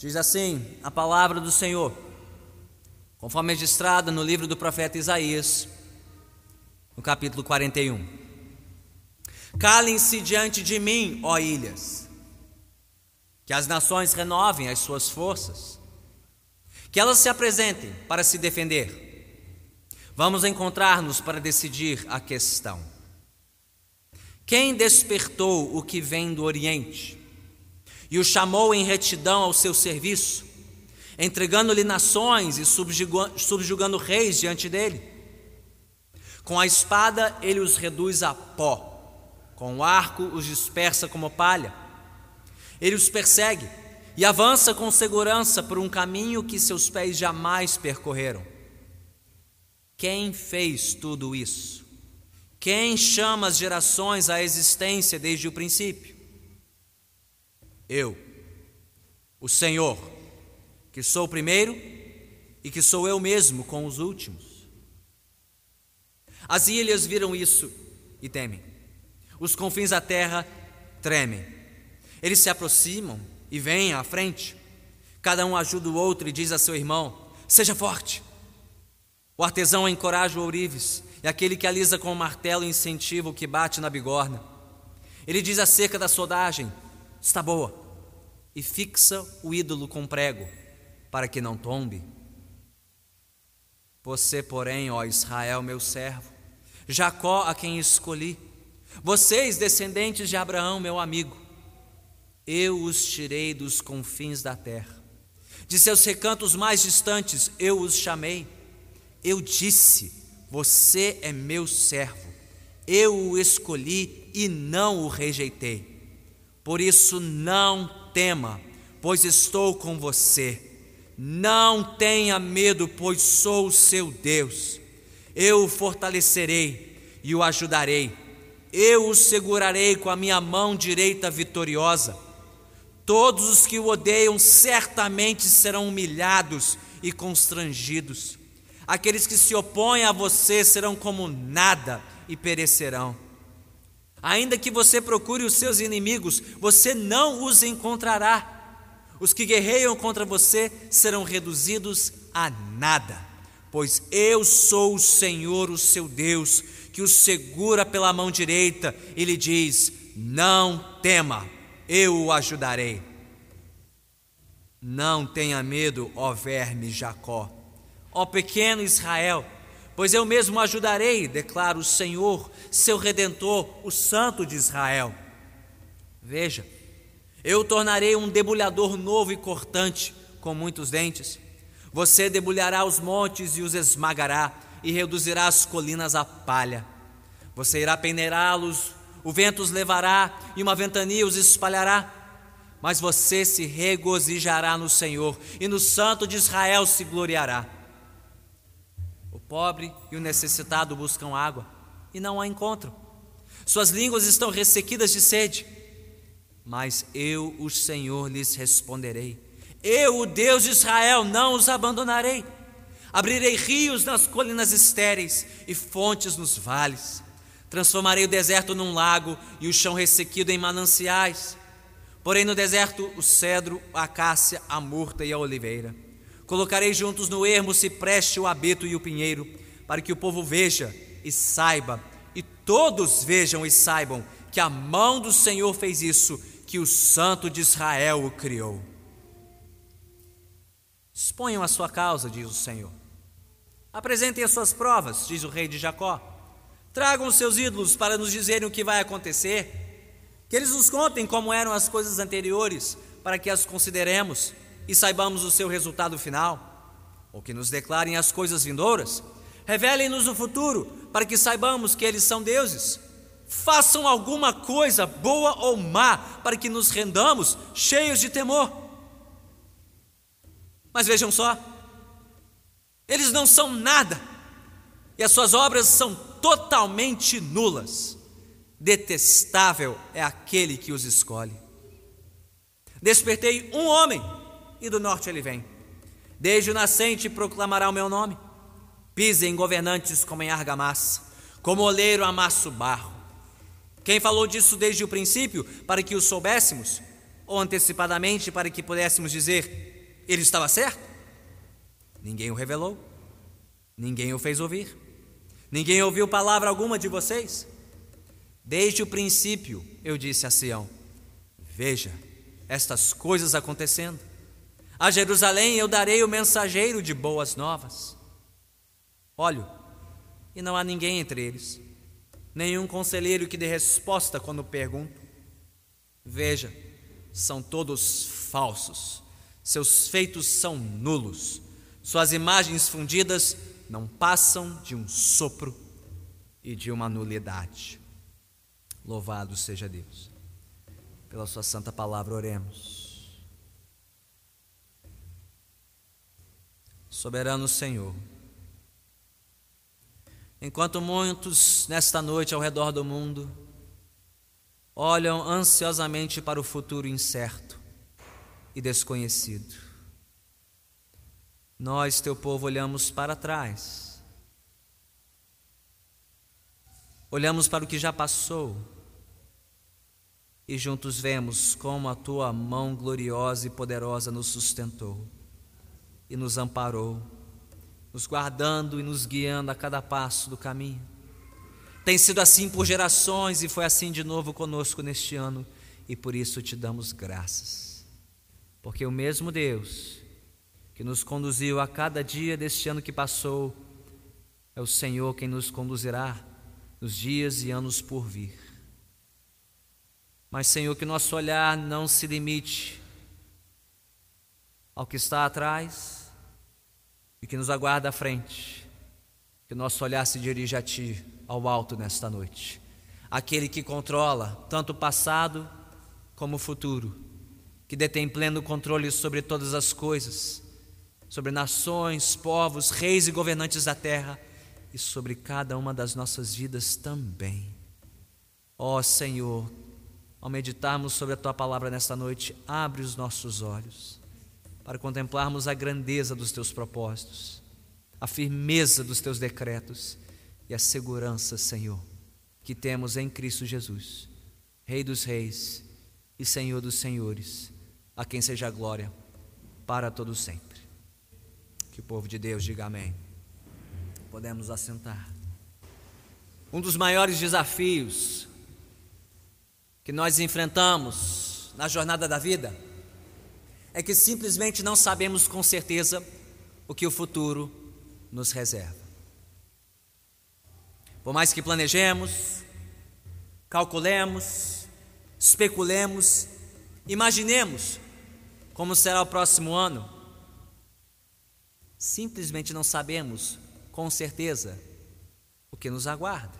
Diz assim a palavra do Senhor, conforme registrada no livro do profeta Isaías, no capítulo 41. Calem-se diante de mim, ó ilhas, que as nações renovem as suas forças, que elas se apresentem para se defender. Vamos encontrar-nos para decidir a questão. Quem despertou o que vem do Oriente e o chamou em retidão ao seu serviço, entregando-lhe nações e subjugando, reis diante dele? Com a espada ele os reduz a pó, com o arco os dispersa como palha. Ele os persegue e avança com segurança por um caminho que seus pés jamais percorreram. Quem fez tudo isso? Quem chama as gerações à existência desde o princípio? Eu, o Senhor, que sou o primeiro e que sou eu mesmo com os últimos. As ilhas viram isso e temem. Os confins da terra tremem. Eles se aproximam e vêm à frente. Cada um ajuda o outro e diz a seu irmão: Seja forte. O artesão encoraja o ourives e aquele que alisa com o martelo incentiva o que bate na bigorna. Ele diz acerca da soldagem: está boa, e fixa o ídolo com prego, para que não tombe. Você, porém, ó Israel, meu servo, Jacó a quem escolhi, vocês, descendentes de Abraão, meu amigo, eu os tirei dos confins da terra, de seus recantos mais distantes eu os chamei, eu disse: você é meu servo, eu o escolhi e não o rejeitei. Por isso, não tema, pois estou com você. Não tenha medo, pois sou o seu Deus. Eu o fortalecerei e o ajudarei. Eu o segurarei com a minha mão direita vitoriosa. Todos os que o odeiam certamente serão humilhados e constrangidos. Aqueles que se opõem a você serão como nada e perecerão. Ainda que você procure os seus inimigos, você não os encontrará. Os que guerreiam contra você serão reduzidos a nada, pois eu sou o Senhor, o seu Deus, que o segura pela mão direita e lhe diz: Não tema, eu o ajudarei. Não tenha medo, ó verme Jacó ó pequeno Israel, pois eu mesmo ajudarei, declara o Senhor, seu redentor, o Santo de Israel. Veja, eu tornarei um debulhador novo e cortante, com muitos dentes. Você debulhará os montes e os esmagará, e reduzirá as colinas a palha. Você irá peneirá-los, o vento os levará, e uma ventania os espalhará. Mas você se regozijará no Senhor, e no Santo de Israel se gloriará pobre e o necessitado buscam água e não a encontram. Suas línguas estão ressequidas de sede. Mas eu, o Senhor, lhes responderei. Eu, o Deus de Israel, não os abandonarei. Abrirei rios nas colinas estéreis e fontes nos vales. Transformarei o deserto num lago e o chão ressequido em mananciais. Porém, no deserto, o cedro, a acácia, a murta e a oliveira. Colocarei juntos no ermo o cipreste, o abeto e o pinheiro, para que o povo veja e saiba, e todos vejam e saibam que a mão do Senhor fez isso, que o Santo de Israel o criou. Exponham a sua causa, diz o Senhor. Apresentem as suas provas, diz o rei de Jacó. Tragam os seus ídolos para nos dizerem o que vai acontecer. Que eles nos contem como eram as coisas anteriores, para que as consideremos e saibamos o seu resultado final, ou que nos declarem as coisas vindouras, revelem-nos o futuro, para que saibamos que eles são deuses. Façam alguma coisa, boa ou má, para que nos rendamos cheios de temor. Mas vejam só, eles não são nada, e as suas obras são totalmente nulas. Detestável é aquele que os escolhe. Despertei um homem e do norte ele vem. Desde o nascente proclamará o meu nome. Pisem governantes como em argamassa, como oleiro amassa o barro. Quem falou disso desde o princípio, para que o soubéssemos, ou antecipadamente, para que pudéssemos dizer: ele estava certo? Ninguém o revelou, ninguém o fez ouvir, ninguém ouviu palavra alguma de vocês. Desde o princípio eu disse a Sião: Veja estas coisas acontecendo. A Jerusalém eu darei o mensageiro de boas novas. Olho, e não há ninguém entre eles, nenhum conselheiro que dê resposta quando pergunto. Veja, são todos falsos, seus feitos são nulos, suas imagens fundidas não passam de um sopro e de uma nulidade. Louvado seja Deus. Pela Sua santa palavra, oremos. Soberano Senhor, enquanto muitos nesta noite ao redor do mundo olham ansiosamente para o futuro incerto e desconhecido, nós, teu povo, olhamos para trás, olhamos para o que já passou e juntos vemos como a tua mão gloriosa e poderosa nos sustentou e nos amparou, nos guardando e nos guiando a cada passo do caminho. Tem sido assim por gerações e foi assim de novo conosco neste ano, e por isso te damos graças. Porque o mesmo Deus que nos conduziu a cada dia deste ano que passou, é o Senhor quem nos conduzirá nos dias e anos por vir. Mas, Senhor, que nosso olhar não se limite ao que está atrás e que nos aguarda à frente. Que nosso olhar se dirija a Ti, ao alto, nesta noite. Aquele que controla tanto o passado como o futuro, que detém pleno controle sobre todas as coisas, sobre nações, povos, reis e governantes da terra e sobre cada uma das nossas vidas também. Ó oh, Senhor, ao meditarmos sobre a tua palavra nesta noite, abre os nossos olhos para contemplarmos a grandeza dos teus propósitos, a firmeza dos teus decretos e a segurança, Senhor, que temos em Cristo Jesus, Rei dos Reis e Senhor dos Senhores, a quem seja a glória para todo sempre. Que o povo de Deus diga amém. Podemos assentar. Um dos maiores desafios que nós enfrentamos na jornada da vida é que simplesmente não sabemos com certeza o que o futuro nos reserva. Por mais que planejemos, calculemos, especulemos, imaginemos como será o próximo ano, simplesmente não sabemos com certeza o que nos aguarda.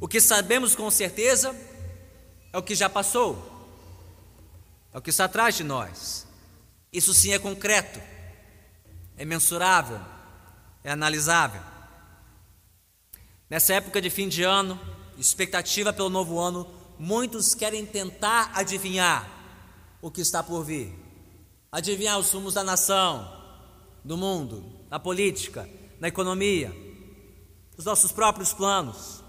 O que sabemos com certeza é o que já passou, é o que está atrás de nós. Isso sim é concreto, é mensurável, é analisável. Nessa época de fim de ano, expectativa pelo novo ano, muitos querem tentar adivinhar o que está por vir, adivinhar os rumos da nação, do mundo, da política, da economia, os nossos próprios planos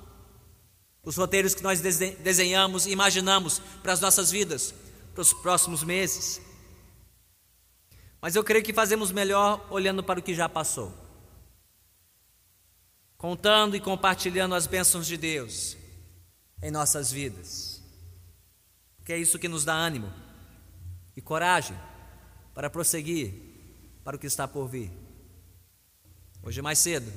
os roteiros que nós desenhamos e imaginamos para as nossas vidas, para os próximos meses. Mas eu creio que fazemos melhor olhando para o que já passou, contando e compartilhando as bênçãos de Deus em nossas vidas, porque é isso que nos dá ânimo e coragem para prosseguir para o que está por vir. Hoje mais cedo,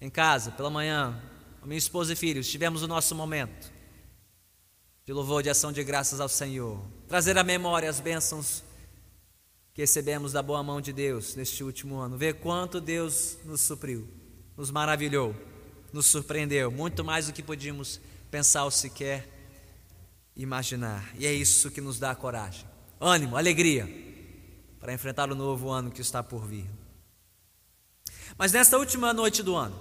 em casa, pela manhã, minha esposa e filhos, tivemos o nosso momento de louvor, de ação de graças ao Senhor. Trazer à memória as bênçãos que recebemos da boa mão de Deus neste último ano. Ver quanto Deus nos supriu, nos maravilhou, nos surpreendeu, muito mais do que podíamos pensar ou sequer imaginar. E é isso que nos dá coragem, ânimo, alegria para enfrentar o novo ano que está por vir. Mas nesta última noite do ano,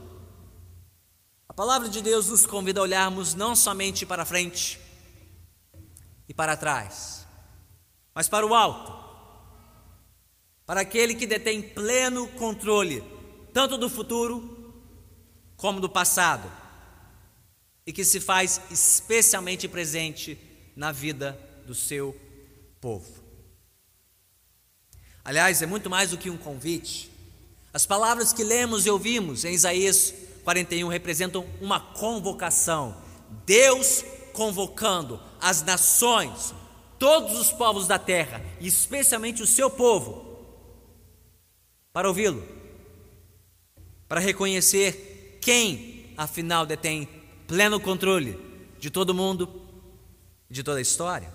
a palavra de Deus nos convida a olharmos não somente para frente e para trás, mas para o alto, para aquele que detém pleno controle, tanto do futuro como do passado, e que se faz especialmente presente na vida do seu povo. Aliás, é muito mais do que um convite. As palavras que lemos e ouvimos em Isaías 41 representam uma convocação. Deus convocando as nações, todos os povos da terra, e especialmente o seu povo, para ouvi-lo, para reconhecer quem, afinal, detém pleno controle de todo mundo e de toda a história,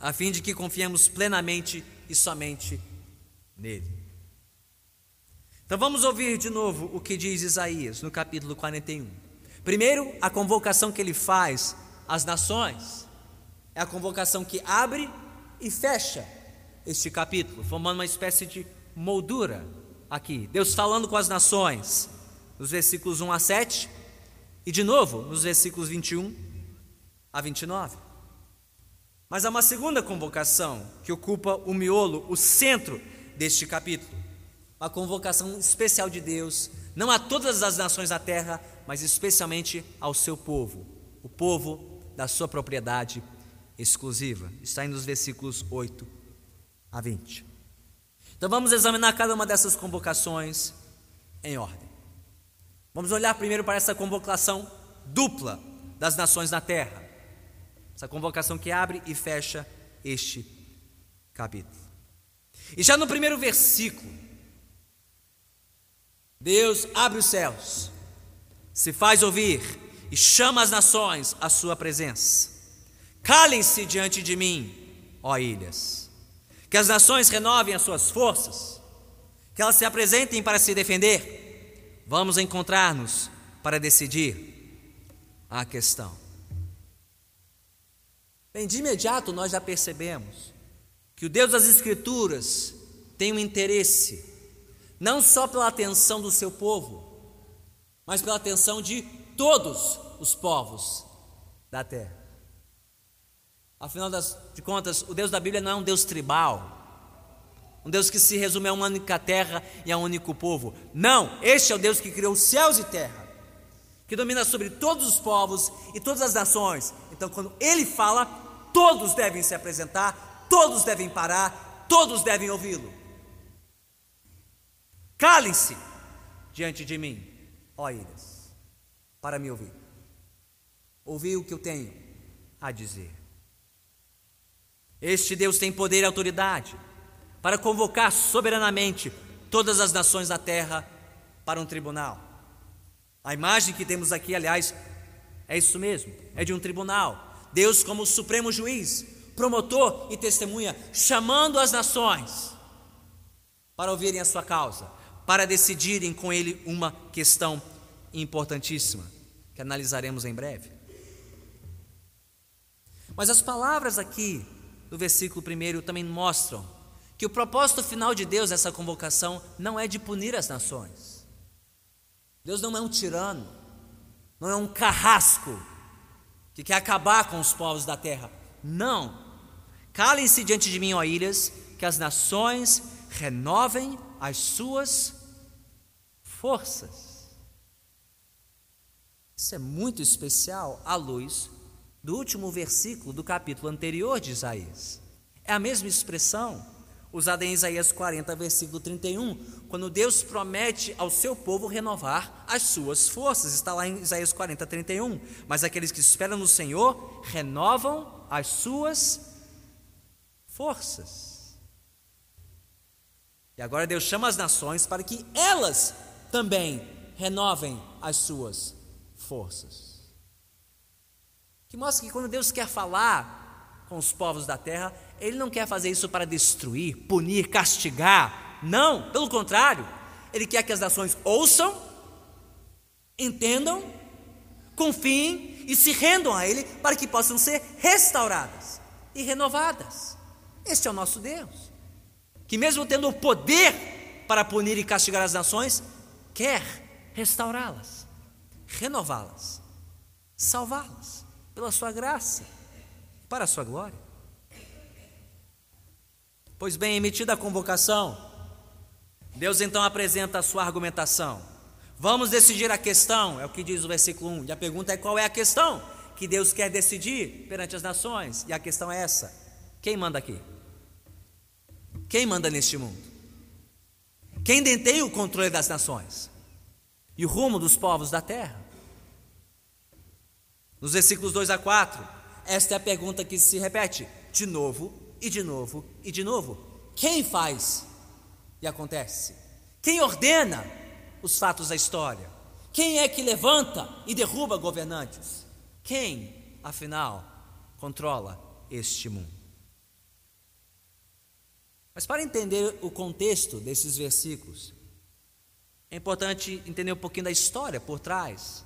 a fim de que confiemos plenamente e somente nele. Então vamos ouvir de novo o que diz Isaías no capítulo 41. Primeiro, a convocação que ele faz às nações. É a convocação que abre e fecha este capítulo, formando uma espécie de moldura aqui. Deus falando com as nações, nos versículos 1 a 7, e de novo nos versículos 21 a 29. Mas há uma segunda convocação que ocupa o miolo, o centro deste capítulo. Uma convocação especial de Deus, não a todas as nações da terra, mas especialmente ao seu povo, o povo da sua propriedade exclusiva. Está nos versículos 8 a 20. Então vamos examinar cada uma dessas convocações em ordem. Vamos olhar primeiro para essa convocação dupla das nações da terra. Essa convocação que abre e fecha este capítulo. E já no primeiro versículo, Deus abre os céus, se faz ouvir e chama as nações à sua presença. Calem-se diante de mim, ó ilhas. Que as nações renovem as suas forças, que elas se apresentem para se defender. Vamos encontrar-nos para decidir a questão. Bem, de imediato nós já percebemos que o Deus das Escrituras tem um interesse, não só pela atenção do seu povo, mas pela atenção de todos os povos da terra. Afinal das, de contas, o Deus da Bíblia não é um Deus tribal, um Deus que se resume a uma única terra e a um único povo. Não, este é o Deus que criou céus e terra, que domina sobre todos os povos e todas as nações. Então, quando Ele fala, todos devem se apresentar, todos devem parar, todos devem ouvi-lo. Calem-se diante de mim, ó ilhas, para me ouvir. Ouvi o que eu tenho a dizer. Este Deus tem poder e autoridade para convocar soberanamente todas as nações da terra para um tribunal. A imagem que temos aqui, aliás, é isso mesmo: é de um tribunal. Deus, como supremo juiz, promotor e testemunha, chamando as nações para ouvirem a sua causa, para decidirem com ele uma questão importantíssima, que analisaremos em breve. Mas as palavras aqui do versículo 1 também mostram que o propósito final de Deus nessa convocação não é de punir as nações. Deus não é um tirano, não é um carrasco que quer acabar com os povos da terra. Não. Calem-se diante de mim, ó ilhas, que as nações renovem as suas forças. Isso é muito especial à luz do último versículo do capítulo anterior de Isaías. É a mesma expressão usada em Isaías 40, versículo 31, quando Deus promete ao seu povo renovar as suas forças. Está lá em Isaías 40, 31. Mas aqueles que esperam no Senhor renovam as suas forças. E agora Deus chama as nações para que elas também renovem as suas forças. Que mostra que quando Deus quer falar com os povos da terra, ele não quer fazer isso para destruir, punir, castigar. Não, pelo contrário, ele quer que as nações ouçam, entendam, confiem e se rendam a ele para que possam ser restauradas e renovadas. Este é o nosso Deus, que mesmo tendo o poder para punir e castigar as nações, quer restaurá-las, renová-las, salvá-las pela sua graça, para a sua glória. Pois bem, emitida a convocação, Deus então apresenta a sua argumentação. Vamos decidir a questão, é o que diz o versículo 1. E a pergunta é: qual é a questão que Deus quer decidir perante as nações? E a questão é essa: quem manda aqui? Quem manda neste mundo? Quem detém o controle das nações e o rumo dos povos da terra? Nos versículos 2 a 4, esta é a pergunta que se repete de novo e de novo e de novo. Quem faz e acontece? Quem ordena os fatos da história? Quem é que levanta e derruba governantes? Quem, afinal, controla este mundo? Mas para entender o contexto desses versículos, é importante entender um pouquinho da história por trás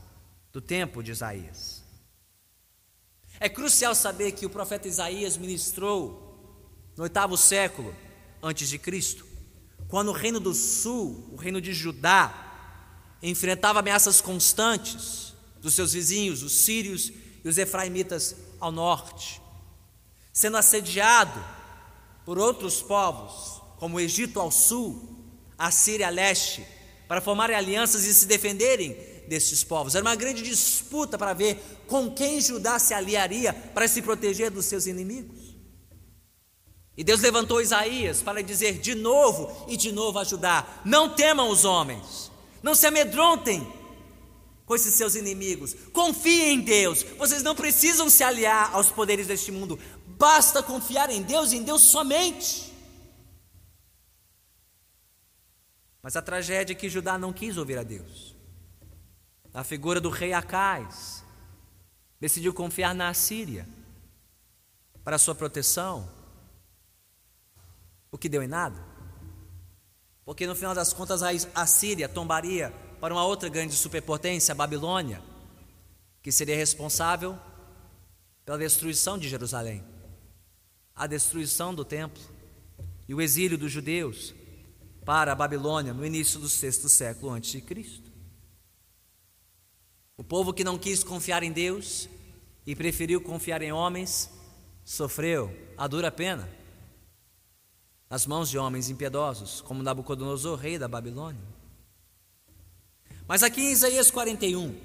do tempo de Isaías. É crucial saber que o profeta Isaías ministrou no oitavo século antes de Cristo, quando o reino do sul, o reino de Judá, enfrentava ameaças constantes dos seus vizinhos, os sírios e os efraimitas ao norte, sendo assediado por outros povos, como o Egito ao sul, a Síria a leste, para formarem alianças e se defenderem destes povos. Era uma grande disputa para ver com quem Judá se aliaria para se proteger dos seus inimigos. E Deus levantou Isaías para dizer de novo e de novo a Judá: não temam os homens, não se amedrontem com esses seus inimigos, confiem em Deus. Vocês não precisam se aliar aos poderes deste mundo, basta confiar em Deus e em Deus somente. Mas a tragédia é que Judá não quis ouvir a Deus. A figura do rei Acais decidiu confiar na Assíria para sua proteção, o que deu em nada. Porque no final das contas a Síria tombaria para uma outra grande superpotência, a Babilônia, que seria responsável pela destruição de Jerusalém, a destruição do templo e o exílio dos judeus para a Babilônia no início do sexto século antes de Cristo. O povo que não quis confiar em Deus e preferiu confiar em homens, sofreu a dura pena nas mãos de homens impiedosos, como Nabucodonosor, rei da Babilônia. Mas aqui em Isaías 41,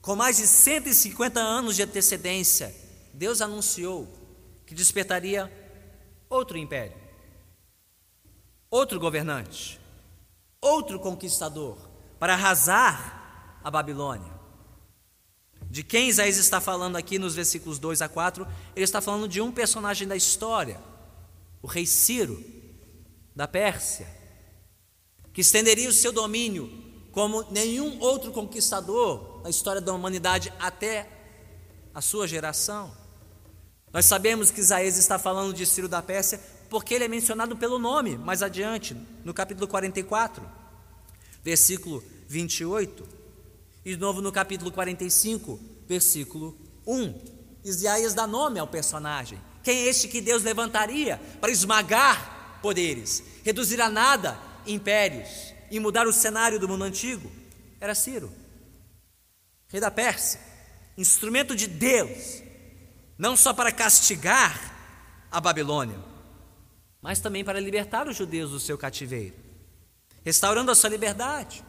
com mais de 150 anos de antecedência, Deus anunciou que despertaria outro império, outro governante, outro conquistador para arrasar a Babilônia. De quem Isaías está falando aqui nos versículos 2 a 4? Ele está falando de um personagem da história, o rei Ciro, da Pérsia, que estenderia o seu domínio como nenhum outro conquistador na história da humanidade até a sua geração. Nós sabemos que Isaías está falando de Ciro da Pérsia porque ele é mencionado pelo nome mais adiante, no capítulo 44, versículo 28. E de novo no capítulo 45, versículo 1. Isaías dá nome ao personagem. Quem é este que Deus levantaria para esmagar poderes, reduzir a nada impérios e mudar o cenário do mundo antigo? Era Ciro, rei da Pérsia, instrumento de Deus, não só para castigar a Babilônia, mas também para libertar os judeus do seu cativeiro, restaurando a sua liberdade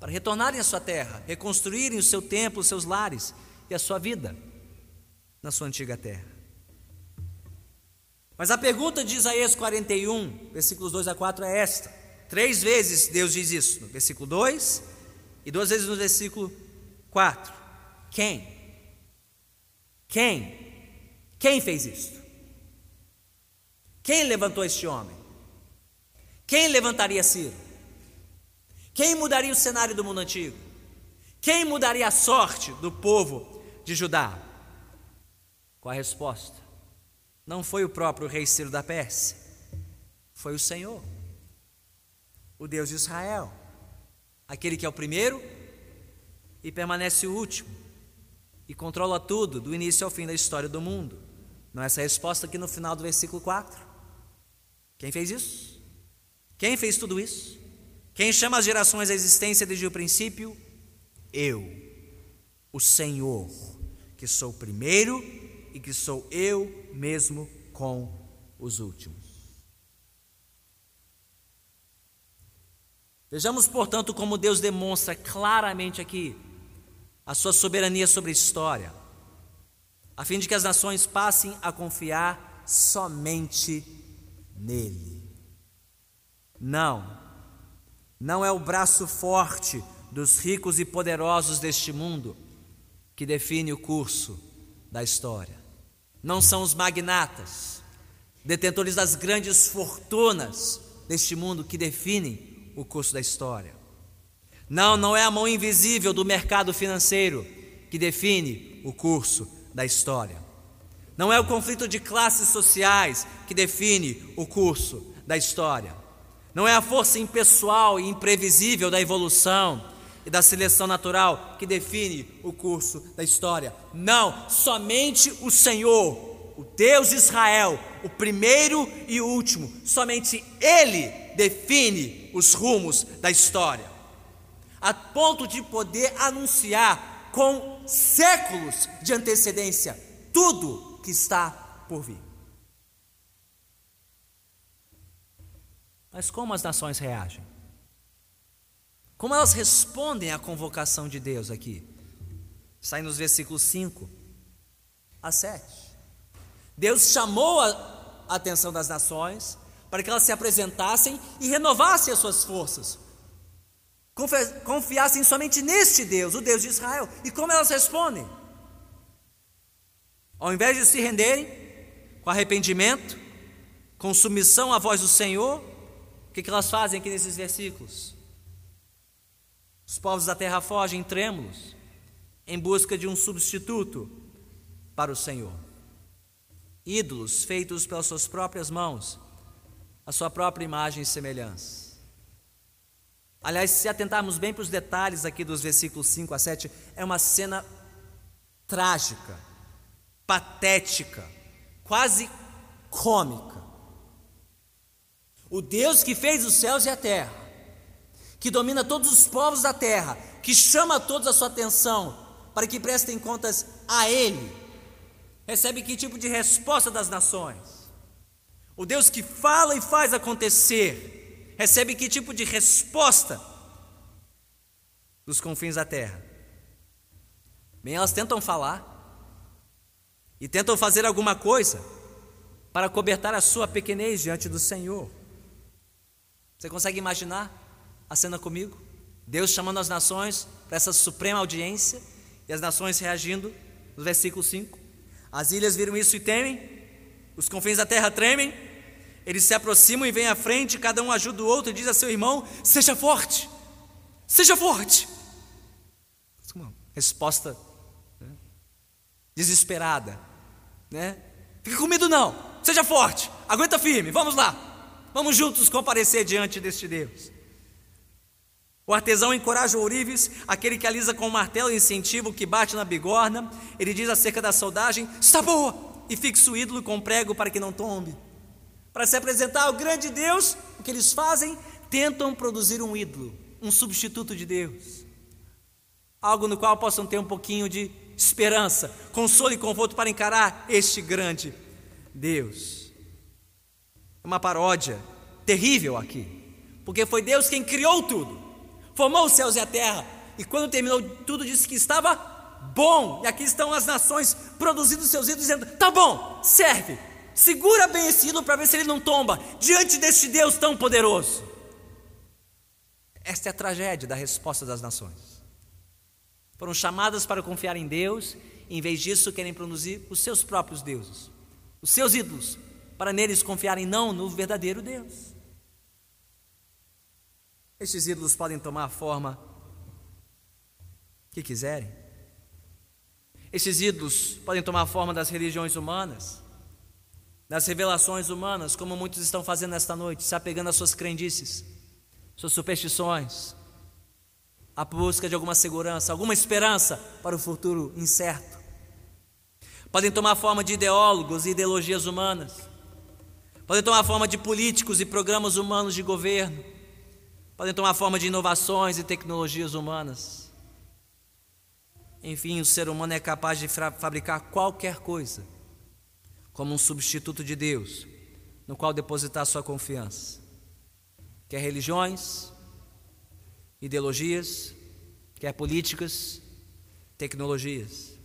para retornarem à sua terra, reconstruírem o seu templo, os seus lares e a sua vida na sua antiga terra. Mas a pergunta de Isaías 41, versículos 2 a 4 é esta. Três vezes Deus diz isso, no versículo 2 e duas vezes no versículo 4. Quem? Quem? Quem fez isso? Quem levantou este homem? Quem levantaria Ciro? Quem mudaria o cenário do mundo antigo? Quem mudaria a sorte do povo de Judá? Qual a resposta? Não foi o próprio rei Ciro da Pérsia, foi o Senhor, o Deus de Israel, aquele que é o primeiro e permanece o último, e controla tudo, do início ao fim da história do mundo. Não é essa a resposta aqui no final do versículo 4? Quem fez isso? Quem fez tudo isso? Quem chama as gerações à existência desde o princípio? Eu, o Senhor, que sou o primeiro e que sou eu mesmo com os últimos. Vejamos, portanto, como Deus demonstra claramente aqui a sua soberania sobre a história, a fim de que as nações passem a confiar somente nele. Não, não é o braço forte dos ricos e poderosos deste mundo que define o curso da história. Não são os magnatas, detentores das grandes fortunas deste mundo que definem o curso da história. Não, não é a mão invisível do mercado financeiro que define o curso da história. Não é o conflito de classes sociais que define o curso da história. Não é a força impessoal e imprevisível da evolução e da seleção natural que define o curso da história. Não, somente o Senhor, o Deus de Israel, o primeiro e o último, somente Ele define os rumos da história, a ponto de poder anunciar com séculos de antecedência tudo que está por vir. Mas como as nações reagem? Como elas respondem à convocação de Deus aqui? Sai nos versículos 5 a 7. Deus chamou a atenção das nações para que elas se apresentassem e renovassem as suas forças. Confiassem somente neste Deus, o Deus de Israel. E como elas respondem? Ao invés de se renderem com arrependimento, com submissão à voz do Senhor, o que elas fazem aqui nesses versículos? Os povos da terra fogem trêmulos em busca de um substituto para o Senhor. Ídolos feitos pelas suas próprias mãos, a sua própria imagem e semelhança. Aliás, se atentarmos bem para os detalhes aqui dos versículos 5 a 7, é uma cena trágica, patética, quase cômica. O Deus que fez os céus e a terra, que domina todos os povos da terra, que chama todos a sua atenção para que prestem contas a Ele, recebe que tipo de resposta das nações? O Deus que fala e faz acontecer, recebe que tipo de resposta dos confins da terra? Bem, elas tentam falar e tentam fazer alguma coisa para cobertar a sua pequenez diante do Senhor. Você consegue imaginar? a cena comigo? Deus chamando as nações para essa suprema audiência e as nações reagindo, no versículo 5. As ilhas viram isso e temem, os confins da terra tremem, eles se aproximam e vêm à frente, cada um ajuda o outro e diz a seu irmão: Seja forte, seja forte. Uma resposta né? desesperada, né? Fique com medo, não, seja forte, aguenta firme, vamos lá, vamos juntos comparecer diante deste Deus. O artesão encoraja o ourives, aquele que alisa com o martelo incentiva o que bate na bigorna. Ele diz acerca da soldagem: está boa! E fixa o ídolo com prego para que não tombe. Para se apresentar ao grande Deus, o que eles fazem? Tentam produzir um ídolo, um substituto de Deus. Algo no qual possam ter um pouquinho de esperança, consolo e conforto para encarar este grande Deus. É uma paródia terrível aqui, porque foi Deus quem criou tudo formou os céus e a terra, e quando terminou tudo, disse que estava bom. E aqui estão as nações produzindo seus ídolos, dizendo: tá bom, serve, segura bem esse ídolo para ver se ele não tomba diante deste Deus tão poderoso. Esta é a tragédia da resposta das nações. Foram chamadas para confiar em Deus, e em vez disso querem produzir os seus próprios deuses, os seus ídolos, para neles confiarem não no verdadeiro Deus. Estes ídolos podem tomar a forma que quiserem. Estes ídolos podem tomar a forma das religiões humanas, das revelações humanas, como muitos estão fazendo esta noite, se apegando às suas crendices, suas superstições, a busca de alguma segurança, alguma esperança para o futuro incerto. Podem tomar a forma de ideólogos e ideologias humanas, podem tomar forma de políticos e programas humanos de governo, podem tomar forma de inovações e tecnologias humanas. Enfim, o ser humano é capaz de fabricar qualquer coisa como um substituto de Deus, no qual depositar sua confiança. Quer religiões, ideologias, quer políticas, tecnologias.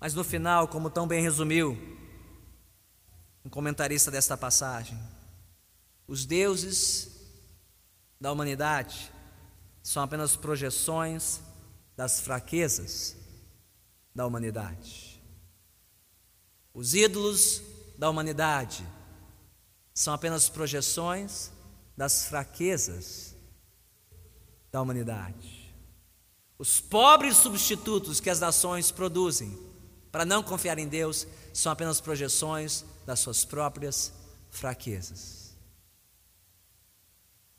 Mas no final, como tão bem resumiu um comentarista desta passagem, Os deuses da humanidade são apenas projeções das fraquezas da humanidade. Os ídolos da humanidade são apenas projeções das fraquezas da humanidade. Os pobres substitutos que as nações produzem para não confiar em Deus são apenas projeções das suas próprias fraquezas.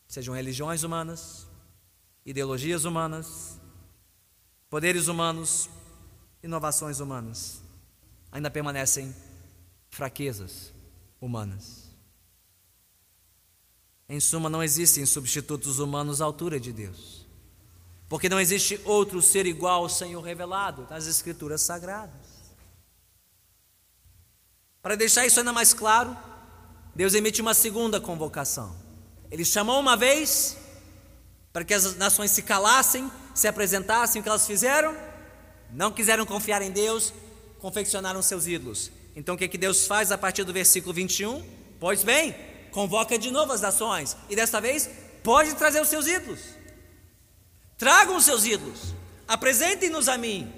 Sejam religiões humanas, ideologias humanas, poderes humanos, inovações humanas, ainda permanecem fraquezas humanas. Em suma, não existem substitutos humanos à altura de Deus, porque não existe outro ser igual ao Senhor revelado nas Escrituras Sagradas. Para deixar isso ainda mais claro, Deus emite uma segunda convocação. Ele chamou uma vez para que as nações se calassem, se apresentassem, o que elas fizeram? Não quiseram confiar em Deus, confeccionaram seus ídolos. Então o que, que Deus faz a partir do versículo 21? Pois bem, convoca de novo as nações, e desta vez pode trazer os seus ídolos. Tragam os seus ídolos, apresentem-nos a mim.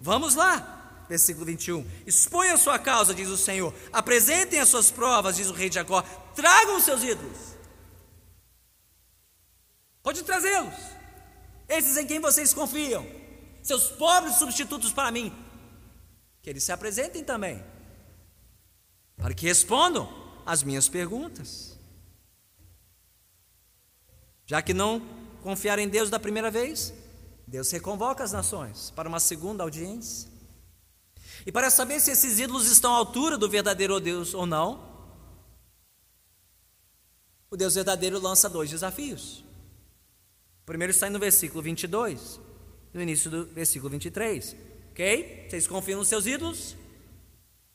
Vamos lá, versículo 21. Exponha a sua causa, diz o Senhor. Apresentem as suas provas, diz o rei de Jacó. Tragam os seus ídolos. Pode trazê-los. Esses em quem vocês confiam. Seus pobres substitutos para mim. Que eles se apresentem também. Para que respondam as minhas perguntas. Já que não confiaram em Deus da primeira vez, Deus reconvoca as nações para uma segunda audiência. E para saber se esses ídolos estão à altura do verdadeiro Deus ou não, o Deus verdadeiro lança dois desafios. O primeiro está no versículo 22, no início do versículo 23. Ok? Vocês confiam nos seus ídolos?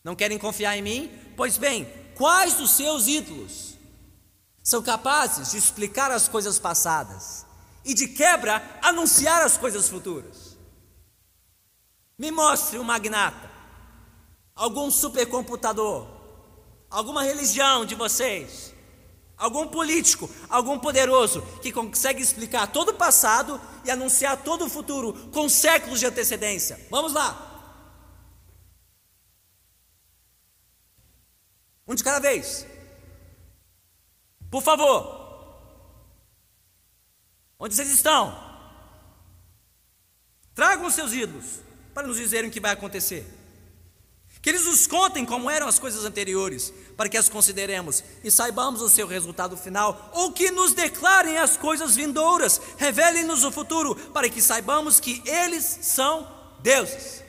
Não querem confiar em mim? Pois bem, Quais dos seus ídolos são capazes de explicar as coisas passadas e de quebra anunciar as coisas futuras? Me mostre um magnata, algum supercomputador, alguma religião de vocês, algum político, algum poderoso que consegue explicar todo o passado e anunciar todo o futuro com séculos de antecedência. Vamos lá. Um de cada vez. Por favor. Onde vocês estão? Tragam os seus ídolos para nos dizerem o que vai acontecer. Que eles nos contem como eram as coisas anteriores, para que as consideremos e saibamos o seu resultado final, ou que nos declarem as coisas vindouras, revelem-nos o futuro, para que saibamos que eles são deuses.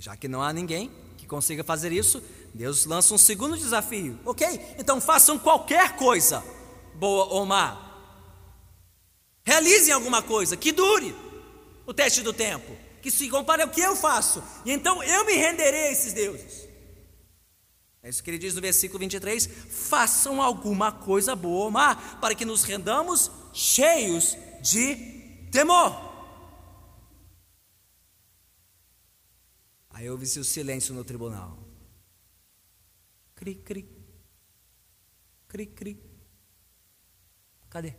Já que não há ninguém que consiga fazer isso, Deus lança um segundo desafio. Ok? Então façam qualquer coisa, boa ou má. Realizem alguma coisa que dure o teste do tempo, que se compare ao que eu faço, e então eu me renderei a esses deuses. É isso que ele diz no versículo 23: façam alguma coisa boa ou má, para que nos rendamos cheios de temor. Aí ouve-se o silêncio no tribunal. Cri, cri. Cri, cri. Cadê?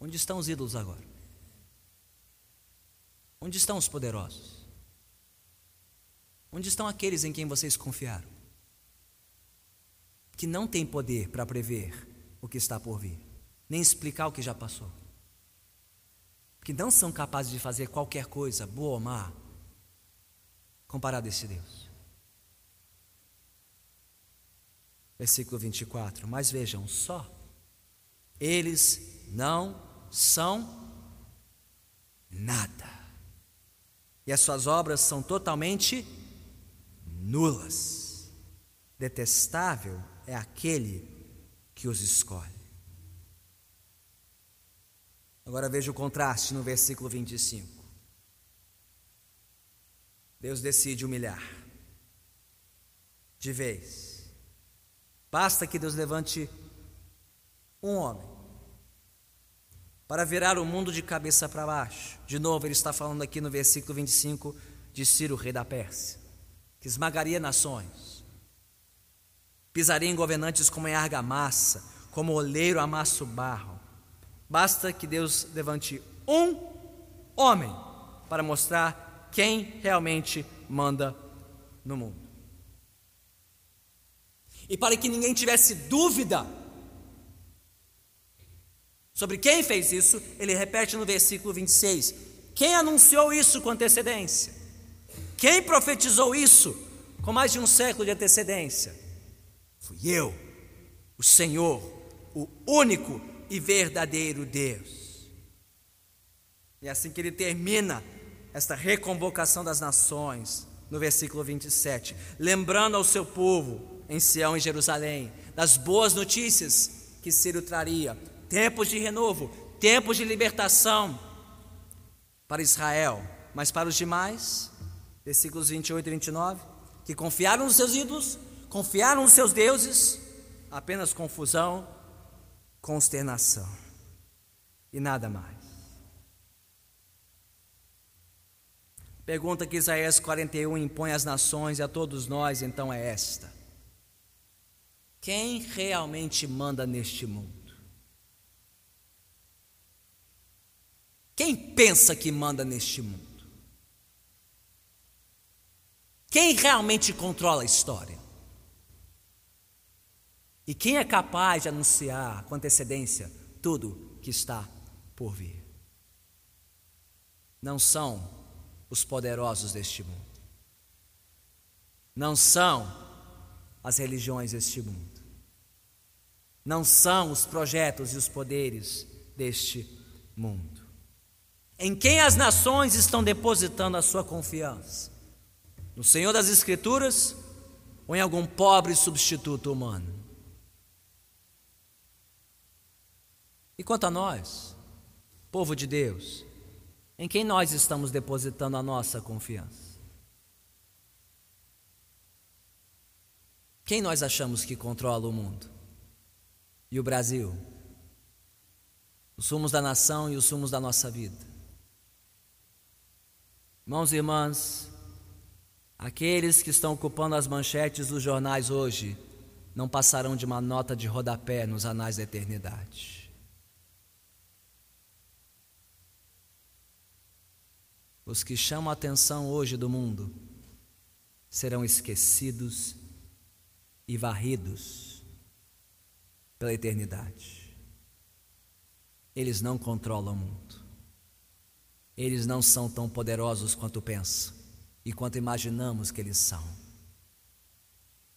Onde estão os ídolos agora? Onde estão os poderosos? Onde estão aqueles em quem vocês confiaram? Que não têm poder para prever o que está por vir, nem explicar o que já passou. Que não são capazes de fazer qualquer coisa, boa ou má, comparado a esse Deus. Versículo 24. Mas vejam só, eles não são nada, e as suas obras são totalmente nulas. Detestável é aquele que os escolhe. Agora veja o contraste no versículo 25. Deus decide humilhar. De vez. Basta que Deus levante um homem para virar o mundo de cabeça para baixo. De novo, ele está falando aqui no versículo 25 de Ciro, rei da Pérsia, que esmagaria nações. Pisaria em governantes como em argamassa, como oleiro amassa o barro. Basta que Deus levante um homem para mostrar quem realmente manda no mundo. E para que ninguém tivesse dúvida sobre quem fez isso, ele repete no versículo 26: Quem anunciou isso com antecedência? Quem profetizou isso com mais de um século de antecedência? Fui eu, o Senhor, o único e verdadeiro Deus. E é assim que ele termina esta reconvocação das nações, no versículo 27, lembrando ao seu povo em Sião e Jerusalém das boas notícias que Ciro traria, tempos de renovo, tempos de libertação para Israel, mas para os demais, versículos 28 e 29, que confiaram nos seus ídolos, confiaram nos seus deuses, apenas confusão, consternação e nada mais. Pergunta que Isaías 41 impõe às nações e a todos nós, então, é esta: Quem realmente manda neste mundo? Quem pensa que manda neste mundo? Quem realmente controla a história? E quem é capaz de anunciar com antecedência tudo que está por vir? Não são os poderosos deste mundo. Não são as religiões deste mundo. Não são os projetos e os poderes deste mundo. Em quem as nações estão depositando a sua confiança? No Senhor das Escrituras ou em algum pobre substituto humano? E quanto a nós, povo de Deus, em quem nós estamos depositando a nossa confiança? Quem nós achamos que controla o mundo? E o Brasil? Os sumos da nação e os sumos da nossa vida. Irmãos e irmãs, aqueles que estão ocupando as manchetes dos jornais hoje não passarão de uma nota de rodapé nos anais da eternidade. Os que chamam a atenção hoje do mundo serão esquecidos e varridos pela eternidade. Eles não controlam o mundo. Eles não são tão poderosos quanto pensam e quanto imaginamos que eles são.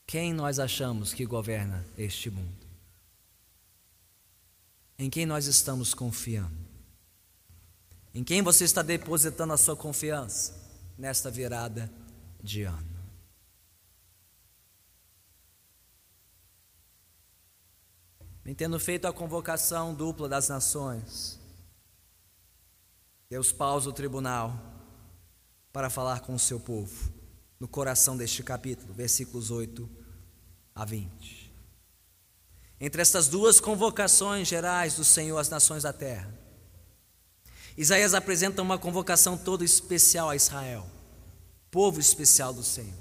Quem nós achamos que governa este mundo? Em quem nós estamos confiando? Em quem você está depositando a sua confiança nesta virada de ano? Tendo feito a convocação dupla das nações, Deus pausa o tribunal para falar com o seu povo, no coração deste capítulo, versículos 8 a 20. Entre estas duas convocações gerais do Senhor às nações da terra, Isaías apresenta uma convocação toda especial a Israel, povo especial do Senhor.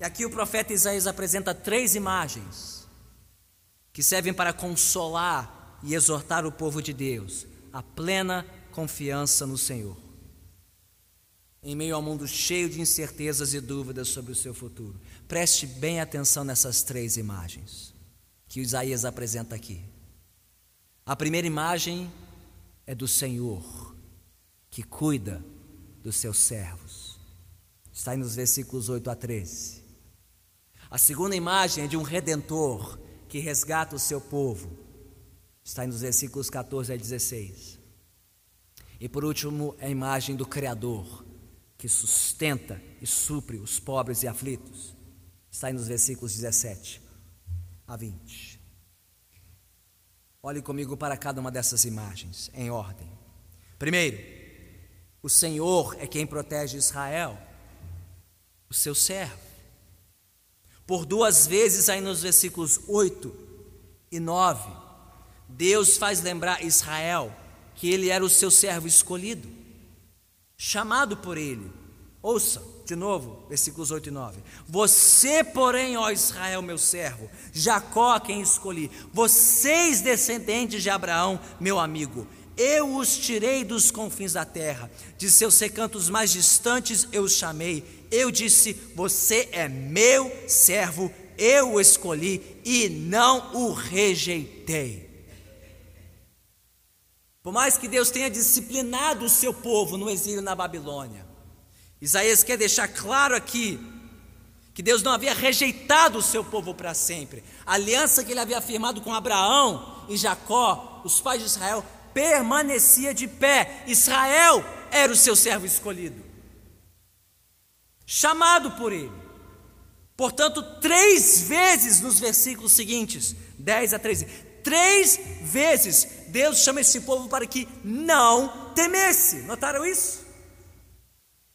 E aqui o profeta Isaías apresenta três imagens que servem para consolar e exortar o povo de Deus a plena confiança no Senhor. Em meio ao mundo cheio de incertezas e dúvidas sobre o seu futuro, preste bem atenção nessas três imagens que Isaías apresenta aqui. A primeira imagem é do Senhor que cuida dos seus servos. Está aí nos versículos 8 a 13. A segunda imagem é de um redentor que resgata o seu povo. Está aí nos versículos 14 a 16. E por último, é a imagem do Criador que sustenta e supre os pobres e aflitos. Está aí nos versículos 17 a 20. Olhe comigo para cada uma dessas imagens, em ordem. Primeiro, o Senhor é quem protege Israel, o seu servo. Por duas vezes, aí nos versículos 8 e 9, Deus faz lembrar Israel que ele era o seu servo escolhido, chamado por ele Ouça, de novo, versículos 8 e 9. Você, porém, ó Israel, meu servo, Jacó quem escolhi, vocês, descendentes de Abraão, meu amigo, eu os tirei dos confins da terra, de seus recantos mais distantes eu os chamei. Eu disse: Você é meu servo, eu o escolhi e não o rejeitei. Por mais que Deus tenha disciplinado o seu povo no exílio na Babilônia, Isaías quer deixar claro aqui que Deus não havia rejeitado o seu povo para sempre. A aliança que ele havia firmado com Abraão e Jacó, os pais de Israel, permanecia de pé. Israel era o seu servo escolhido, chamado por ele. Portanto, três vezes nos versículos seguintes, 10 a 13, três vezes Deus chama esse povo para que não temesse. Notaram isso?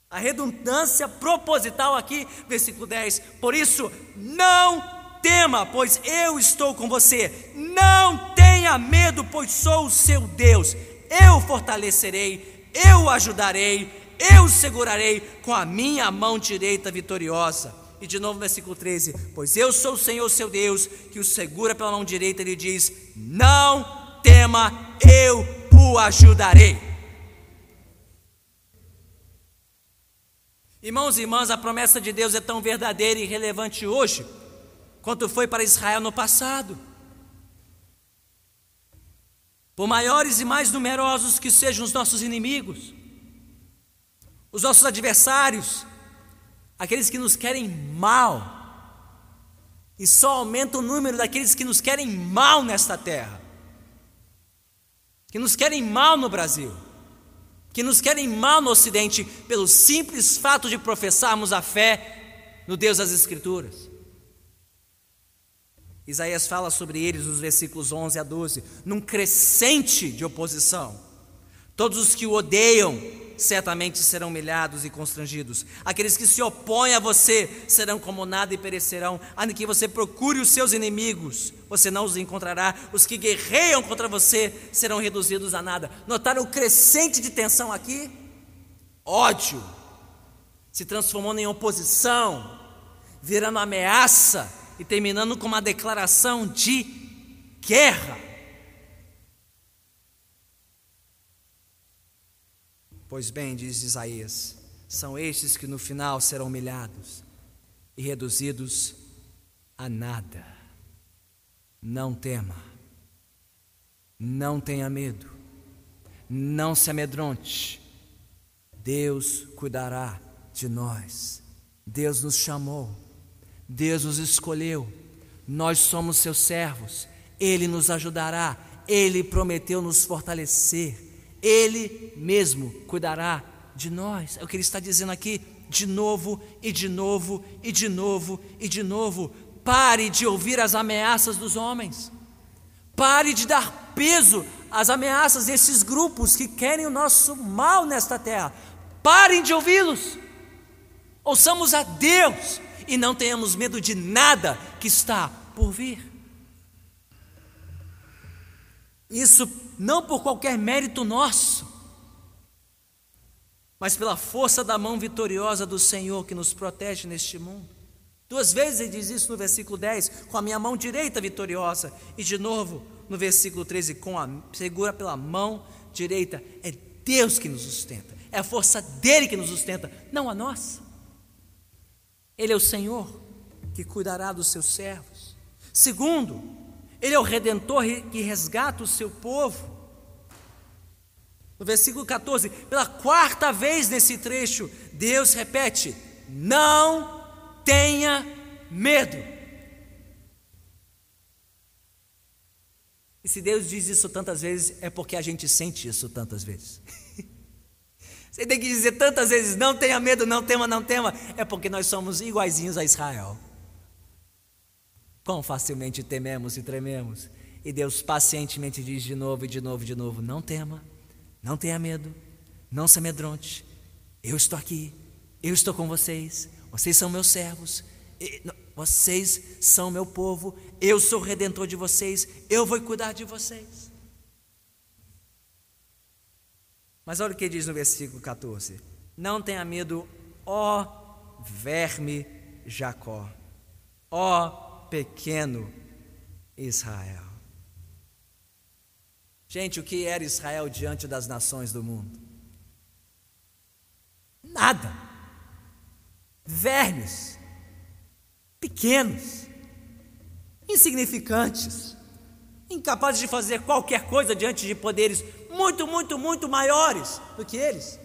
A redundância proposital aqui, versículo 10. Por isso, não tema, pois eu estou com você. Não tenha medo, pois sou o seu Deus. Eu fortalecerei, eu ajudarei, eu segurarei com a minha mão direita vitoriosa. E de novo, versículo 13: Pois eu sou o Senhor seu Deus, que o segura pela mão direita, ele diz: Não tema, eu o ajudarei. Irmãos e irmãs, a promessa de Deus é tão verdadeira e relevante hoje quanto foi para Israel no passado. Por maiores e mais numerosos que sejam os nossos inimigos, os nossos adversários, aqueles que nos querem mal, e só aumenta o número daqueles que nos querem mal nesta terra, que nos querem mal no Brasil que nos querem mal no Ocidente pelo simples fato de professarmos a fé no Deus das Escrituras. Isaías fala sobre eles nos versículos 11 a 12, num crescente de oposição. Todos os que o odeiam certamente serão humilhados e constrangidos. Aqueles que se opõem a você serão como nada e perecerão. Ainda que você procure os seus inimigos, você não os encontrará. Os que guerreiam contra você serão reduzidos a nada. Notaram o crescente de tensão aqui? Ódio se transformou em oposição, virando ameaça e terminando com uma declaração de guerra. Pois bem, diz Isaías, são estes que no final serão humilhados e reduzidos a nada. Não tema, não tenha medo, não se amedronte. Deus cuidará de nós. Deus nos chamou, Deus nos escolheu, nós somos seus servos, Ele nos ajudará, Ele prometeu nos fortalecer. Ele mesmo cuidará de nós. É o que ele está dizendo aqui, de novo e de novo e de novo e de novo. Pare de ouvir as ameaças dos homens. Pare de dar peso às ameaças desses grupos que querem o nosso mal nesta terra. Parem de ouvi-los. Ouçamos a Deus e não tenhamos medo de nada que está por vir. Isso não por qualquer mérito nosso, mas pela força da mão vitoriosa do Senhor que nos protege neste mundo. Duas vezes ele diz isso no versículo 10, com a minha mão direita vitoriosa, e de novo no versículo 13, com a segura pela mão direita. É Deus que nos sustenta, é a força dele que nos sustenta, não a nossa. Ele é o Senhor que cuidará dos seus servos. Segundo, ele é o redentor que resgata o seu povo. No versículo 14, pela quarta vez nesse trecho, Deus repete: Não tenha medo. E se Deus diz isso tantas vezes, é porque a gente sente isso tantas vezes. Você tem que dizer tantas vezes: Não tenha medo, não tema, não tema, é porque nós somos iguaizinhos a Israel. Quão facilmente tememos e trememos. E Deus pacientemente diz de novo e de novo e de novo: Não tema, não tenha medo, não se amedronte. Eu estou aqui, eu estou com vocês, vocês são meus servos, vocês são meu povo, eu sou o redentor de vocês, eu vou cuidar de vocês. Mas olha o que diz no versículo 14: Não tenha medo, ó verme Jacó, ó pequeno Israel. Gente, o que era Israel diante das nações do mundo? Nada. Vermes, pequenos, insignificantes, incapazes de fazer qualquer coisa diante de poderes muito, muito, muito maiores do que eles.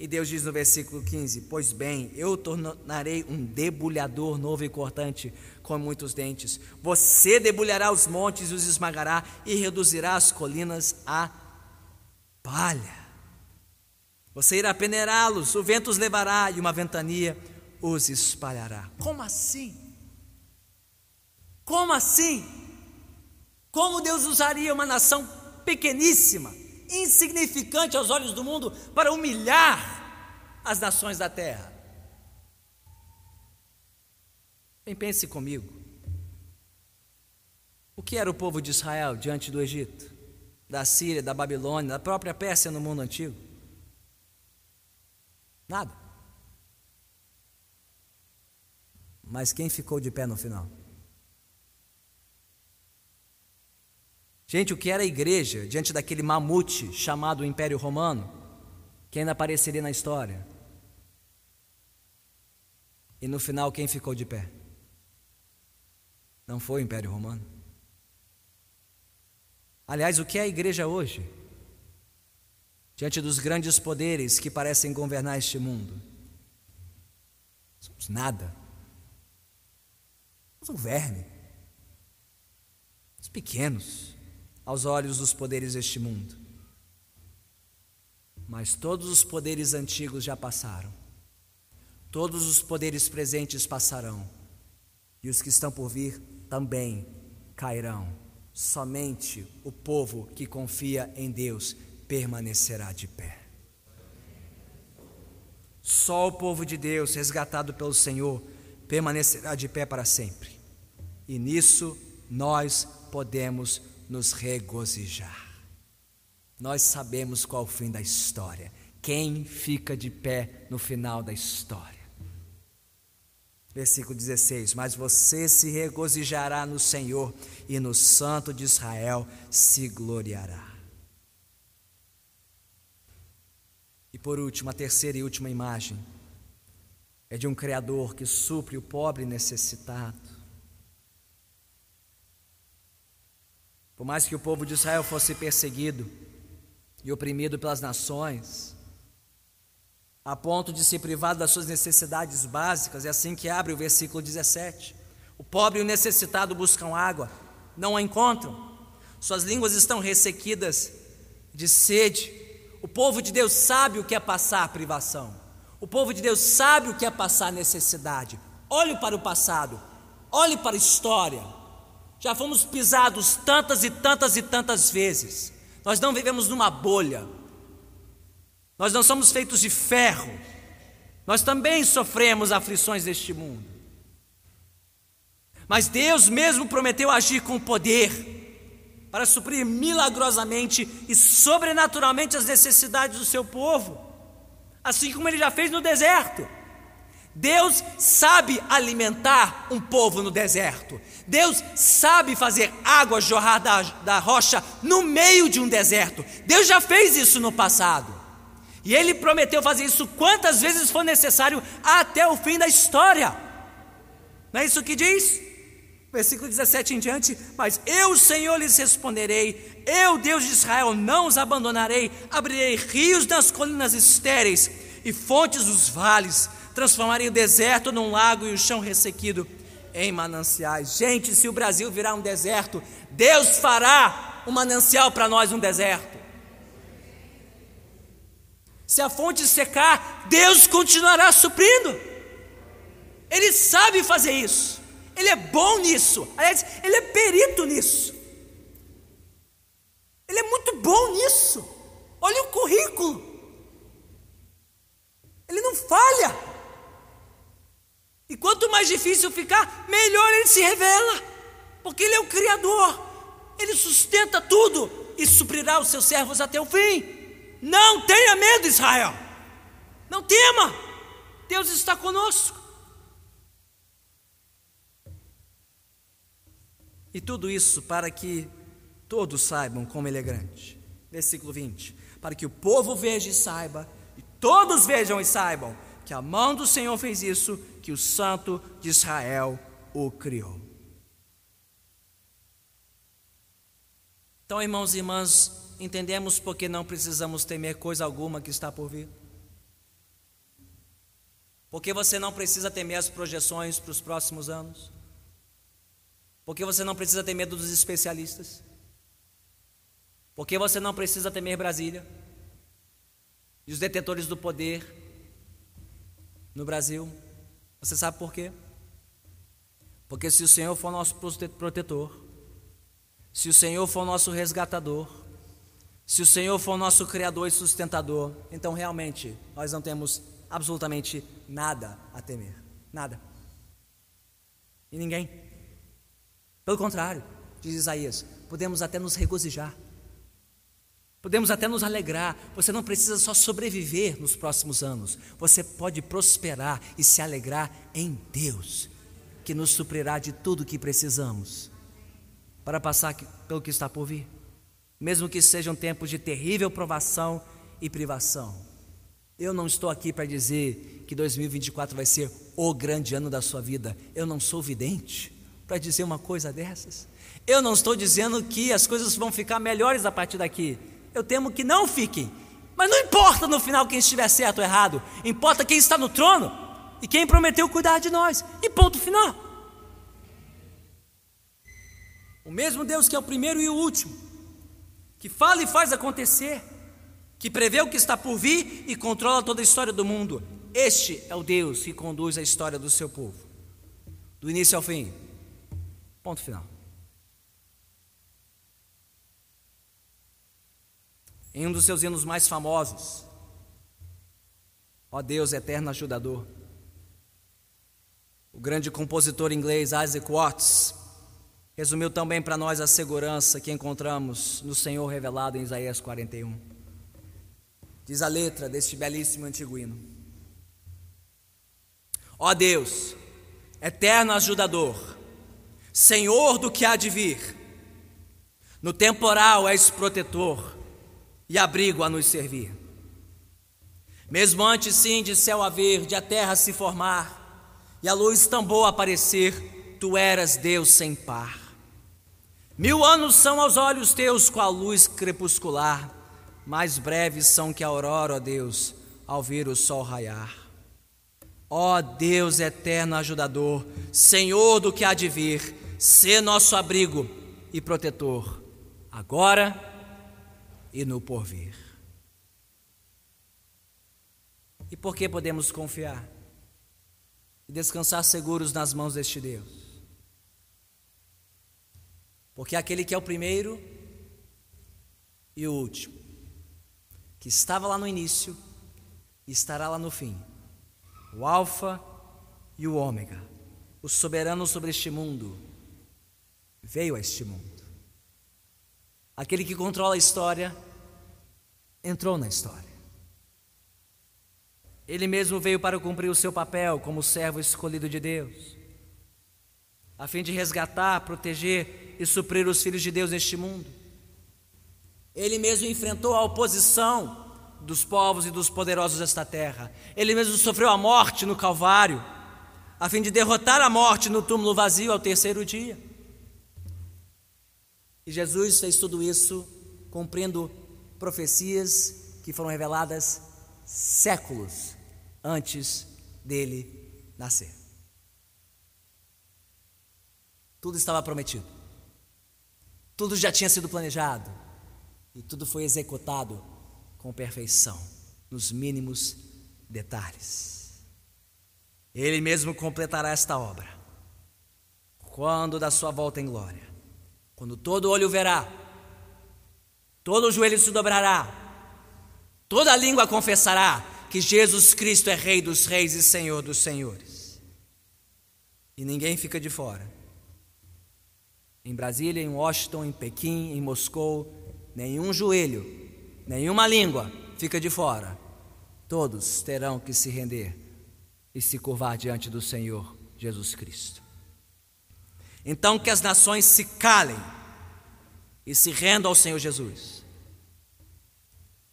E Deus diz no versículo 15: Pois bem, eu tornarei um debulhador novo e cortante com muitos dentes. Você debulhará os montes e os esmagará e reduzirá as colinas a palha. Você irá peneirá-los, o vento os levará e uma ventania os espalhará. Como assim? Como assim? Como Deus usaria uma nação pequeníssima, insignificante aos olhos do mundo, para humilhar as nações da terra? Bem, pense comigo. O que era o povo de Israel diante do Egito, da Síria, da Babilônia, da própria Pérsia no mundo antigo? Nada. Mas quem ficou de pé no final? Gente, o que era a igreja diante daquele mamute chamado Império Romano, que ainda apareceria na história? E no final, quem ficou de pé? Não foi o Império Romano. Aliás, o que é a igreja hoje? Diante dos grandes poderes que parecem governar este mundo. Somos nada. Somos um verme. Somos pequenos aos olhos dos poderes deste mundo. Mas todos os poderes antigos já passaram. Todos os poderes presentes passarão. E os que estão por vir também cairão. Somente o povo que confia em Deus permanecerá de pé. Só o povo de Deus, resgatado pelo Senhor, permanecerá de pé para sempre. E nisso nós podemos nos regozijar. Nós sabemos qual o fim da história. Quem fica de pé no final da história? Versículo 16: Mas você se regozijará no Senhor e no Santo de Israel se gloriará. E por último, a terceira e última imagem é de um Criador que supre o pobre necessitado. Por mais que o povo de Israel fosse perseguido e oprimido pelas nações, a ponto de ser privado das suas necessidades básicas. É assim que abre o versículo 17. O pobre e o necessitado buscam água, não a encontram. Suas línguas estão ressequidas de sede. O povo de Deus sabe o que é passar privação. O povo de Deus sabe o que é passar necessidade. Olhe para o passado, olhe para a história. Já fomos pisados tantas e tantas e tantas vezes. Nós não vivemos numa bolha. Nós não somos feitos de ferro. Nós também sofremos aflições deste mundo. Mas Deus mesmo prometeu agir com poder para suprir milagrosamente e sobrenaturalmente as necessidades do seu povo, assim como ele já fez no deserto. Deus sabe alimentar um povo no deserto. Deus sabe fazer água jorrar da, da rocha no meio de um deserto. Deus já fez isso no passado. E ele prometeu fazer isso quantas vezes for necessário até o fim da história. Não é isso que diz? Versículo 17 em diante: Mas eu, Senhor, lhes responderei: Eu, Deus de Israel, não os abandonarei. Abrirei rios nas colinas estéreis e fontes dos vales. Transformarei o deserto num lago e o chão ressequido em mananciais. Gente, se o Brasil virar um deserto, Deus fará um manancial para nós, um deserto. Se a fonte secar, Deus continuará suprindo. Ele sabe fazer isso. Ele é bom nisso. Aliás, ele é perito nisso. Ele é muito bom nisso. Olha o currículo. Ele não falha. E quanto mais difícil ficar, melhor ele se revela. Porque ele é o Criador. Ele sustenta tudo e suprirá os seus servos até o fim. Não tenha medo, Israel. Não tema. Deus está conosco. E tudo isso para que todos saibam como Ele é grande. Versículo 20: Para que o povo veja e saiba, e todos vejam e saibam, que a mão do Senhor fez isso, que o Santo de Israel o criou. Então, irmãos e irmãs, entendemos porque não precisamos temer coisa alguma que está por vir. Porque você não precisa temer as projeções para os próximos anos. Porque você não precisa ter medo dos especialistas. Porque você não precisa temer Brasília e os detetores do poder no Brasil. Você sabe por quê? Porque se o Senhor for nosso protetor, se o Senhor for nosso resgatador, se o Senhor for nosso criador e sustentador, então realmente nós não temos absolutamente nada a temer. Nada. E ninguém. Pelo contrário, diz Isaías, podemos até nos regozijar. Podemos até nos alegrar. Você não precisa só sobreviver nos próximos anos. Você pode prosperar e se alegrar em Deus, que nos suprirá de tudo o que precisamos para passar pelo que está por vir. Mesmo que sejam tempos de terrível provação e privação. Eu não estou aqui para dizer que 2024 vai ser o grande ano da sua vida. Eu não sou vidente para dizer uma coisa dessas. Eu não estou dizendo que as coisas vão ficar melhores a partir daqui. Eu temo que não fiquem. Mas não importa no final quem estiver certo ou errado. Importa quem está no trono e quem prometeu cuidar de nós. E ponto final. O mesmo Deus que é o primeiro e o último, que fala e faz acontecer, que prevê o que está por vir e controla toda a história do mundo. Este é o Deus que conduz a história do seu povo, do início ao fim. Ponto final. Em um dos seus hinos mais famosos, Ó Deus eterno ajudador, o grande compositor inglês Isaac Watts resumiu também para nós a segurança que encontramos no Senhor revelado em Isaías 41. Diz a letra deste belíssimo antigo hino: Ó Deus, eterno ajudador, Senhor do que há de vir. No temporal és protetor e abrigo a nos servir. Mesmo antes sim de céu haver, de a terra se formar e a luz tambor aparecer, tu eras Deus sem par. Mil anos são aos olhos teus com a luz crepuscular, mais breves são que a aurora, ó Deus, ao vir o sol raiar. Ó Deus eterno ajudador, Senhor do que há de vir, Sê nosso abrigo e protetor, agora e no porvir. E por que podemos confiar e descansar seguros nas mãos deste Deus? Porque aquele que é o primeiro e o último, que estava lá no início estará lá no fim, o Alfa e o Ômega, o soberano sobre este mundo, veio a este mundo. Aquele que controla a história entrou na história. Ele mesmo veio para cumprir o seu papel como servo escolhido de Deus, a fim de resgatar, proteger e suprir os filhos de Deus neste mundo. Ele mesmo enfrentou a oposição dos povos e dos poderosos desta terra. Ele mesmo sofreu a morte no Calvário, a fim de derrotar a morte no túmulo vazio ao terceiro dia. E Jesus fez tudo isso cumprindo profecias que foram reveladas séculos antes dele nascer. Tudo estava prometido. Tudo já tinha sido planejado. E tudo foi executado com perfeição, nos mínimos detalhes. Ele mesmo completará esta obra quando da sua volta em glória. Quando todo olho verá, todo joelho se dobrará, toda língua confessará que Jesus Cristo é Rei dos Reis e Senhor dos Senhores. E ninguém fica de fora. Em Brasília, em Washington, em Pequim, em Moscou, nenhum joelho, nenhuma língua fica de fora. Todos terão que se render e se curvar diante do Senhor Jesus Cristo. Então que as nações se calem e se rendam ao Senhor Jesus.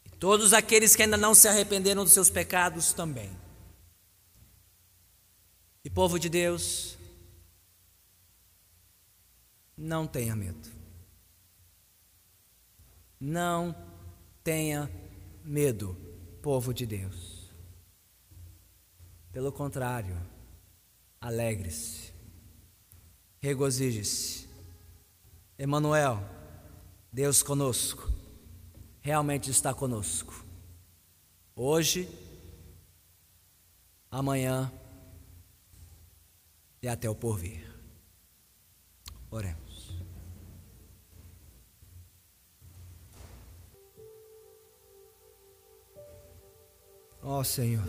E todos aqueles que ainda não se arrependeram dos seus pecados também. E povo de Deus, não tenha medo. Não tenha medo, povo de Deus. Pelo contrário, alegre-se, regozije-se. Emanuel, Deus conosco, realmente está conosco. Hoje, amanhã e até o porvir. Oremos. Ó oh, Senhor,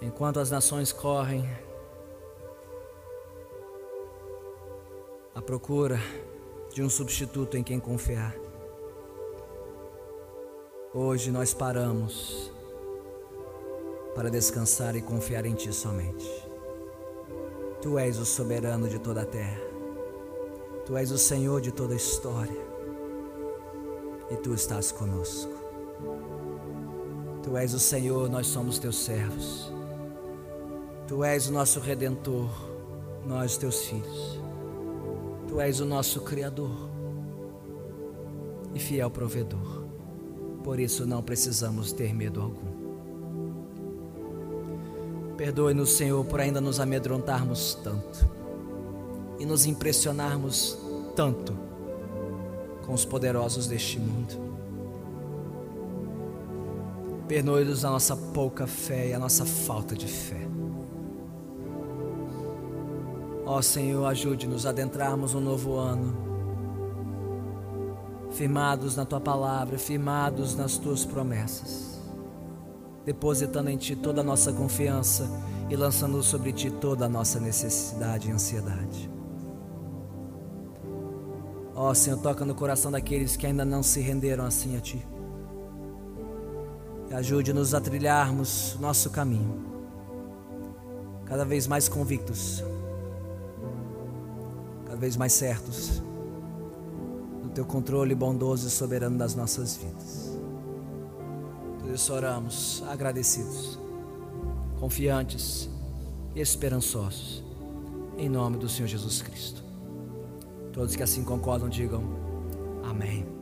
enquanto as nações correm à procura de um substituto em quem confiar, hoje nós paramos para descansar e confiar em Ti somente. Tu és o soberano de toda a terra, Tu és o Senhor de toda a história e tu estás conosco. Tu és o Senhor, nós somos teus servos. Tu és o nosso redentor, nós teus filhos. Tu és o nosso criador e fiel provedor. Por isso não precisamos ter medo algum. Perdoe-nos, Senhor, por ainda nos amedrontarmos tanto e nos impressionarmos tanto com os poderosos deste mundo. Perdoe-nos a nossa pouca fé e a nossa falta de fé. Ó Senhor, ajude-nos a adentrarmos um novo ano, firmados na tua palavra, firmados nas tuas promessas, depositando em ti toda a nossa confiança e lançando sobre ti toda a nossa necessidade e ansiedade. Ó Senhor, toca no coração daqueles que ainda não se renderam assim a Ti. Ajude-nos a trilharmos nosso caminho, cada vez mais convictos, vez mais certos do Teu controle bondoso e soberano das nossas vidas. Por isso oramos agradecidos, confiantes e esperançosos, em nome do Senhor Jesus Cristo. Todos que assim concordam, digam amém.